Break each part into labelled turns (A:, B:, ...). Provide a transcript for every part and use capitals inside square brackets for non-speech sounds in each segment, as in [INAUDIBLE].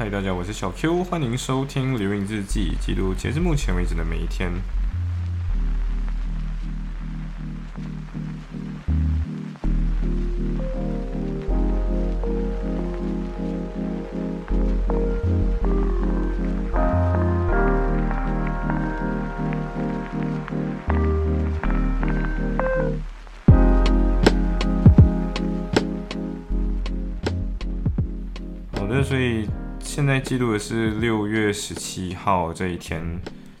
A: 嗨，大家，我是小 Q，欢迎收听《留影日记》，记录截至目前为止的每一天。好的，所以现在记录的是六月十七号这一天，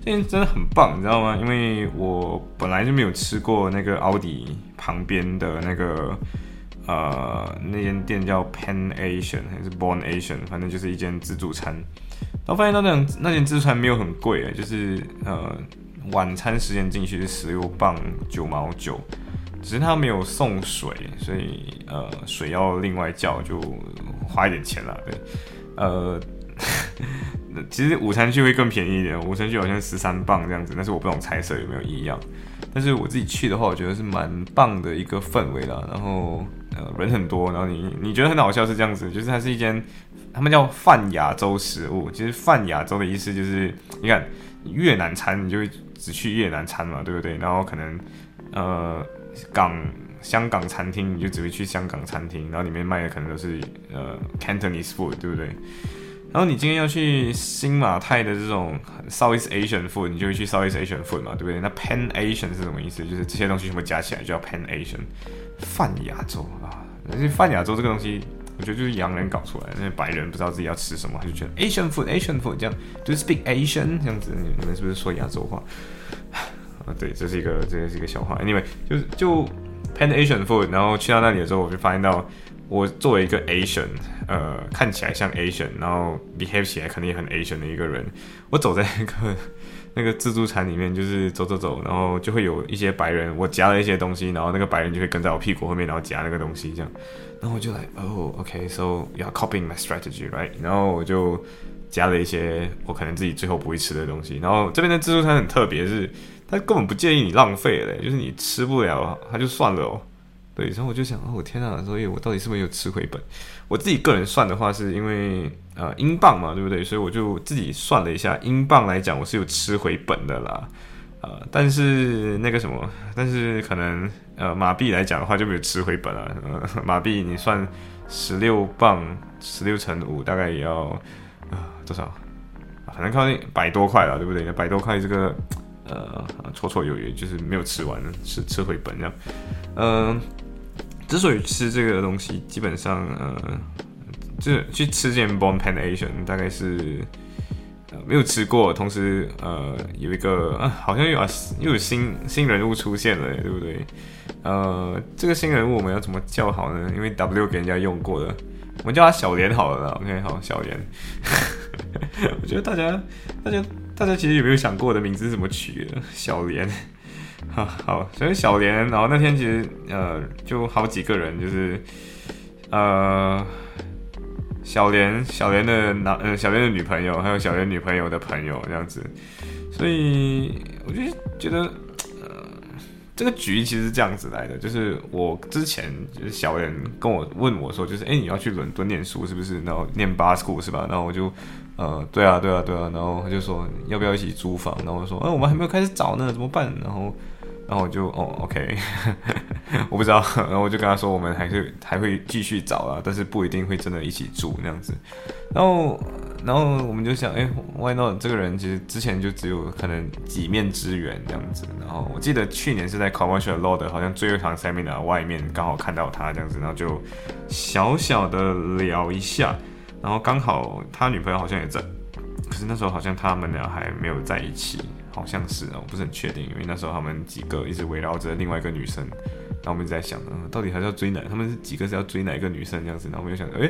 A: 这天真的很棒，你知道吗？因为我本来就没有吃过那个奥迪旁边的那个呃那间店叫 Pan Asian 还是 Born Asian，反正就是一间自助餐。然后发现到那那间自助餐没有很贵，就是呃晚餐时间进去是十六磅九毛九。只是他没有送水，所以呃水要另外叫，就花一点钱了。对，呃，其实午餐区会更便宜一点，午餐区好像十三磅这样子，但是我不懂菜色有没有异样。但是我自己去的话，我觉得是蛮棒的一个氛围啦。然后呃人很多，然后你你觉得很好笑是这样子，就是它是一间他们叫泛亚洲食物，其实泛亚洲的意思就是你看越南餐，你就会只去越南餐嘛，对不对？然后可能呃。港香港餐厅你就只会去香港餐厅，然后里面卖的可能都是呃 Cantonese food，对不对？然后你今天要去新马泰的这种 Southeast Asian food，你就会去 Southeast Asian food 嘛，对不对？那 Pan Asian 是什么意思？就是这些东西全部加起来就叫 Pan Asian，泛亚洲啊。而且泛亚洲这个东西，我觉得就是洋人搞出来，那些白人不知道自己要吃什么，他就觉得 Asian food，Asian food 这样，Do you speak Asian 这样子，你们是不是说亚洲话？啊，对，这是一个，这是一个笑话。Anyway，就是就 Pan Asian food，然后去到那里的时候，我就发现到，我作为一个 Asian，呃，看起来像 Asian，然后 behave 起来肯定也很 Asian 的一个人，我走在那个那个自助餐里面，就是走走走，然后就会有一些白人，我夹了一些东西，然后那个白人就会跟在我屁股后面，然后夹那个东西，这样，然后我就来，哦，OK，so you're copying my strategy，right？然后我就加了一些我可能自己最后不会吃的东西，然后这边的自助餐很特别，是。他根本不介意你浪费嘞，就是你吃不了，他就算了哦。对，然后我就想，哦，我天啊，所以我到底是不是有吃回本？我自己个人算的话，是因为呃英镑嘛，对不对？所以我就自己算了一下，英镑来讲，我是有吃回本的啦。呃，但是那个什么，但是可能呃马币来讲的话，就没有吃回本了。[LAUGHS] 马币你算十六磅，十六乘五，大概也要啊多少？反正靠近百多块了，对不对？百多块这个。呃，绰绰有余，就是没有吃完，吃吃回本这样。嗯，之所以吃这个东西，基本上呃，就是去吃件 Bon Pan Asian，大概是没有吃过。同时呃，有一个啊，好像又有又有新新人物出现了，对不对？呃，这个新人物我们要怎么叫好呢？因为 W 给人家用过的，我们叫他小莲好了。OK，好，小莲。[LAUGHS] 我觉得大家大家。大家其实有没有想过我的名字是怎么取的？小莲，[LAUGHS] 好好，所以小莲。然后那天其实呃，就好几个人，就是呃，小莲，小莲的男，呃，小莲的女朋友，还有小莲女朋友的朋友这样子。所以我就觉得，这个局其实是这样子来的，就是我之前就是小人跟我问我说，就是哎，你要去伦敦念书是不是？然后念 bar school 是吧？然后我就。呃，对啊，对啊，对啊，然后他就说要不要一起租房，然后我说，呃，我们还没有开始找呢，怎么办？然后，然后我就，哦，OK，[LAUGHS] 我不知道，然后我就跟他说，我们还是还会继续找啊，但是不一定会真的一起住那样子。然后，然后我们就想，哎，Why not？这个人其实之前就只有可能几面之缘这样子。然后我记得去年是在 Commercial Law 的，好像最后一堂 Seminar 外面刚好看到他这样子，然后就小小的聊一下。然后刚好他女朋友好像也在，可是那时候好像他们俩还没有在一起，好像是啊，我不是很确定，因为那时候他们几个一直围绕着另外一个女生，然后我们一直在想，嗯，到底还是要追哪？他们是几个是要追哪一个女生这样子？然后我们就想，哎，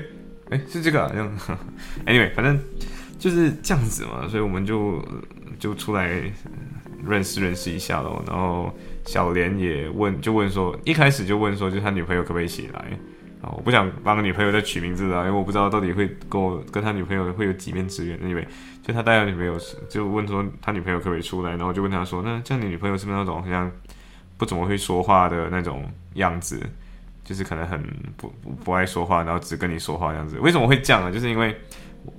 A: 哎，是这个这样。[LAUGHS] Anyway，反正就是这样子嘛，所以我们就就出来认识认识一下咯。然后小莲也问，就问说，一开始就问说，就他女朋友可不可以一起来？啊我不想帮女朋友再取名字啊，因为我不知道到底会跟我跟他女朋友会有几面之缘。Anyway，就他带他女朋友就问说他女朋友可不可以出来，然后就问他说，那这样你女朋友是不是那种好像不怎么会说话的那种样子？就是可能很不不爱说话，然后只跟你说话这样子。为什么会这样呢？就是因为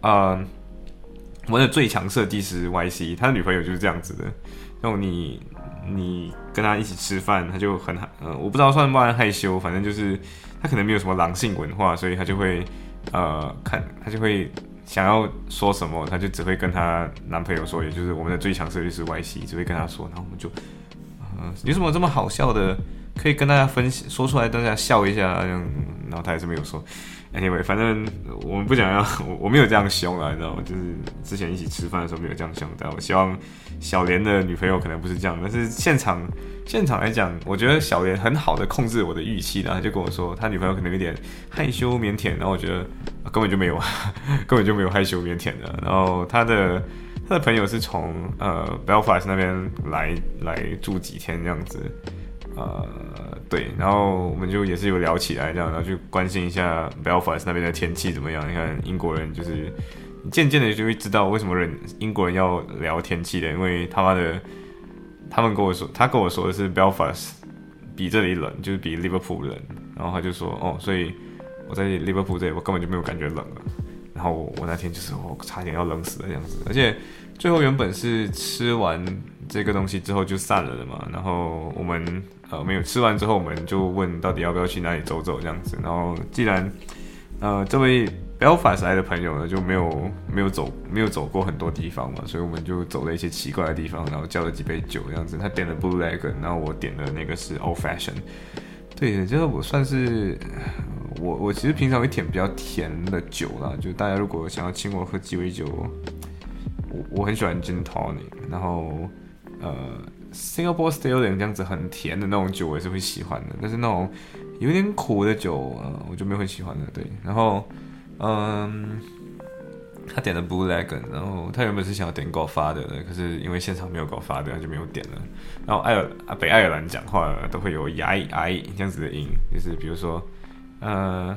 A: 呃，我们的最强设计师 YC，他的女朋友就是这样子的。然后你你跟他一起吃饭，他就很呃，我不知道算不算害羞，反正就是他可能没有什么狼性文化，所以他就会呃看他就会想要说什么，他就只会跟他男朋友说，也就是我们的最强设计师 YC，只会跟他说，然后我们就呃有什么这么好笑的，可以跟大家分享说出来，大家笑一下，这样，然后他还是没有说。Anyway，反正我们不想要，[LAUGHS] 我我没有这样凶啊，你知道吗？就是之前一起吃饭的时候没有这样凶，但我希望小莲的女朋友可能不是这样。但是现场现场来讲，我觉得小莲很好的控制我的预期的，就跟我说他女朋友可能有点害羞腼腆，然后我觉得根本就没有，[LAUGHS] 根本就没有害羞腼腆的。然后他的他的朋友是从呃 Belfast 那边来来住几天这样子。呃，对，然后我们就也是有聊起来这样，然后去关心一下 Belfast 那边的天气怎么样。你看英国人就是渐渐的就会知道为什么人英国人要聊天气的，因为他妈的，他们跟我说，他跟我说的是 Belfast 比这里冷，就是比 Liverpool 冷。然后他就说，哦，所以我在 Liverpool 这里我根本就没有感觉冷了。然后我那天就是我差点要冷死了这样子，而且最后原本是吃完这个东西之后就散了的嘛。然后我们。呃，没有吃完之后，我们就问到底要不要去哪里走走这样子。然后既然呃这位 Belfast 来的朋友呢就没有 [LAUGHS] 没有走没有走过很多地方嘛，所以我们就走了一些奇怪的地方，然后叫了几杯酒这样子。他点了 Blue leg，然后我点的那个是 Old Fashion。对，就是我算是我我其实平常会点比较甜的酒啦，就大家如果想要请我喝鸡尾酒，我我很喜欢 Gin Tonic，然后呃。Singapore Style 这样子很甜的那种酒，我也是会喜欢的。但是那种有点苦的酒，呃，我就没有很喜欢的。对，然后，嗯，他点了 Blue Lagoon，然后他原本是想要点 go far 的，可是因为现场没有 g o f a t h e r 他就没有点了。然后爱尔啊，北爱尔兰讲话都会有 I I 这样子的音，就是比如说，呃，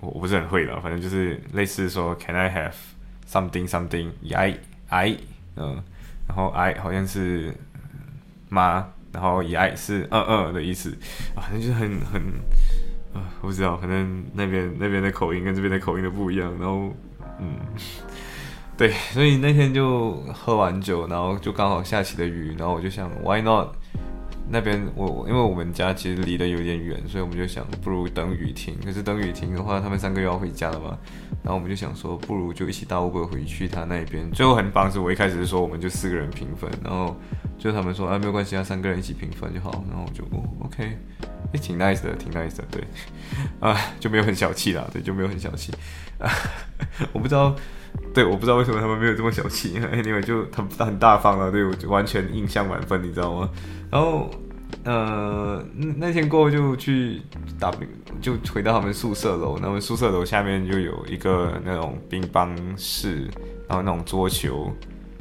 A: 我我不是很会的，反正就是类似说 Can I have something something I I 嗯，然后 I 好像是。妈，然后也 i 是二二的意思，反正就是很很啊，我不知道，反正那边那边的口音跟这边的口音都不一样。然后嗯，[LAUGHS] 对，所以那天就喝完酒，然后就刚好下起了雨，然后我就想，Why not？那边我因为我们家其实离得有点远，所以我们就想不如等雨停。可是等雨停的话，他们三个又要回家了嘛。然后我们就想说，不如就一起搭 Uber 回去他那边。最后很棒是，我一开始是说我们就四个人平分，然后就他们说啊没有关系啊，三个人一起平分就好。然后我就哦 OK，也挺 nice 的，挺 nice 的，对，啊就没有很小气啦，对，就没有很小气啊。我不知道，对，我不知道为什么他们没有这么小气，[LAUGHS] 因为就很很大方了，对我就完全印象满分，你知道吗？然后，呃，那天过后就去打冰，就回到他们宿舍楼。那们宿舍楼下面就有一个那种乒乓室，然后那种桌球。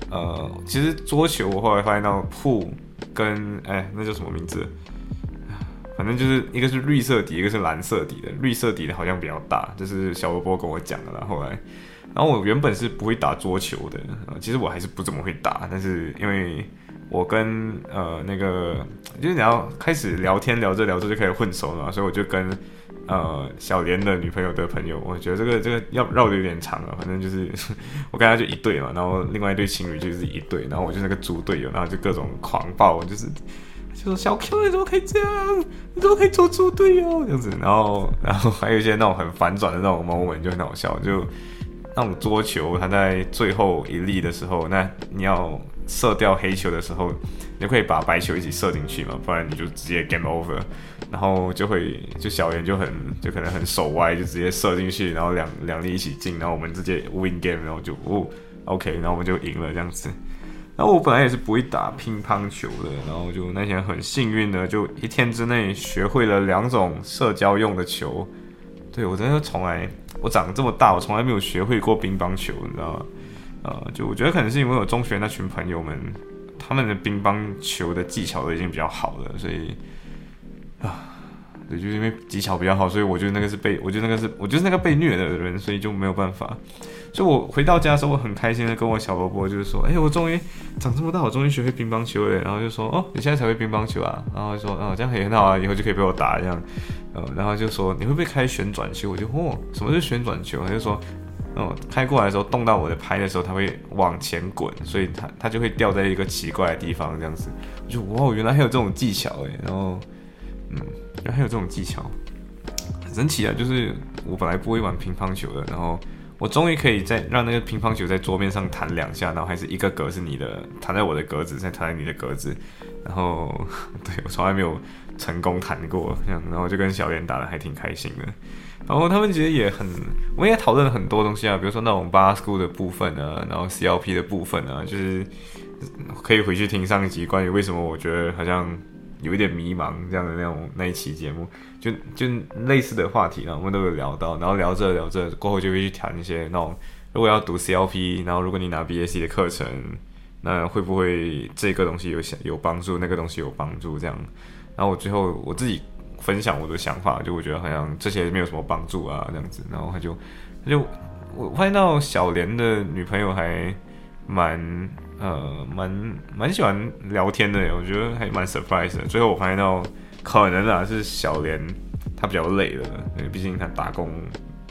A: 呃，其实桌球我后来发现到铺跟哎，那叫什么名字？反正就是一个是绿色底，一个是蓝色底的。绿色底的好像比较大，这是小波波跟我讲的啦。后来，然后我原本是不会打桌球的，其实我还是不怎么会打，但是因为。我跟呃那个就是你要开始聊天聊着聊着就开始混熟了，所以我就跟呃小莲的女朋友的朋友，我觉得这个这个要绕的有点长了，反正就是我跟他就一对嘛，然后另外一对情侣就是一对，然后我就那个猪队友，然后就各种狂暴，就是就说小 Q 你怎么可以这样，你怎么可以做猪队友这样子，然后然后还有一些那种很反转的那种 moment 就很好笑，就那种桌球，它在最后一粒的时候，那你要。射掉黑球的时候，你就可以把白球一起射进去嘛，不然你就直接 game over，然后就会就小圆就很就可能很手歪，就直接射进去，然后两两粒一起进，然后我们直接 win game，然后就哦 OK，然后我们就赢了这样子。然后我本来也是不会打乒乓球的，然后就那天很幸运的，就一天之内学会了两种社交用的球。对我真的从来我长这么大，我从来没有学会过乒乓球，你知道吗？呃，就我觉得可能是因为我中学那群朋友们，他们的乒乓球的技巧都已经比较好了，所以啊，对，就是因为技巧比较好，所以我觉得那个是被，我觉得那个是，我就是那个被虐的人，所以就没有办法。所以我回到家的时候，我很开心的跟我小萝卜就是说，哎，我终于长这么大，我终于学会乒乓球了。然后就说，哦，你现在才会乒乓球啊？然后说，哦，这样也很好啊，以后就可以被我打这样。呃，然后就说你会不会开旋转球？我就，哦，什么是旋转球？他就说。哦，开过来的时候动到我的拍的时候，它会往前滚，所以它它就会掉在一个奇怪的地方，这样子。我就哇，原来还有这种技巧诶。然后，嗯，原来还有这种技巧，很神奇啊！就是我本来不会玩乒乓球的，然后我终于可以在让那个乒乓球在桌面上弹两下，然后还是一个格是你的，弹在我的格子，再弹在你的格子。然后，[LAUGHS] 对我从来没有成功弹过，这样，然后就跟小莲打的还挺开心的。然后他们其实也很，我们也讨论了很多东西啊，比如说那种八 school 的部分啊，然后 CLP 的部分啊，就是可以回去听上一集关于为什么我觉得好像有一点迷茫这样的那种那一期节目，就就类似的话题呢，我们都有聊到，然后聊着聊着过后就会去谈一些那种，如果要读 CLP，然后如果你拿 BAC 的课程，那会不会这个东西有有帮助，那个东西有帮助这样，然后我最后我自己。分享我的想法，就我觉得好像这些没有什么帮助啊，这样子。然后他就，他就，我发现到小莲的女朋友还蛮呃蛮蛮喜欢聊天的，我觉得还蛮 surprise 的。最后我发现到，可能啊是小莲她比较累了，因为毕竟她打工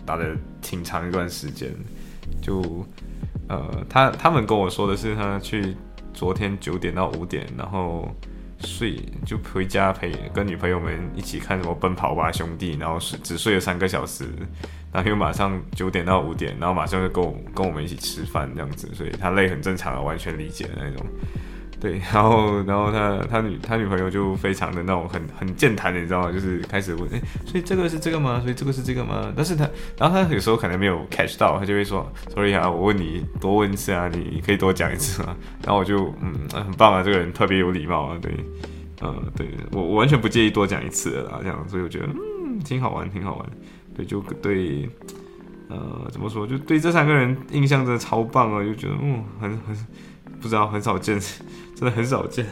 A: 打了挺长一段时间。就呃，他他们跟我说的是，她去昨天九点到五点，然后。睡就回家陪跟女朋友们一起看什么奔跑吧兄弟，然后睡只睡了三个小时，然后又马上九点到五点，然后马上就跟我跟我们一起吃饭这样子，所以他累很正常啊，完全理解的那种。对，[LAUGHS] 然后然后他他女他女朋友就非常的那种很很健谈的，你知道吗？就是开始问，哎，所以这个是这个吗？所以这个是这个吗？但是他然后他有时候可能没有 catch 到，他就会说，sorry 啊，我问你多问一次啊，你可以多讲一次啊。然后我就嗯很棒啊，这个人特别有礼貌啊，对，呃对我我完全不介意多讲一次的啦，这样，所以我觉得嗯挺好玩，挺好玩，对，就对，呃怎么说，就对这三个人印象真的超棒啊，就觉得嗯很很不知道很少见。[LAUGHS] 真的很少见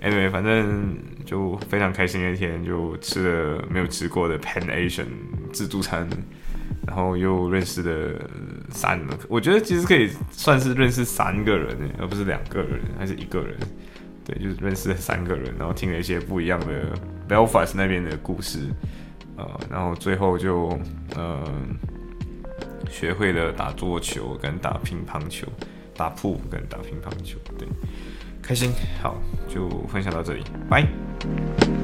A: ，Anyway，反正就非常开心那天，就吃了没有吃过的 Pan Asian 自助餐，然后又认识了三，我觉得其实可以算是认识三个人，而不是两个人，还是一个人，对，就是认识了三个人，然后听了一些不一样的 Belfast 那边的故事，呃，然后最后就呃学会了打桌球跟打乒乓球。打铺跟打乒乓球，对，开心，好，就分享到这里，拜。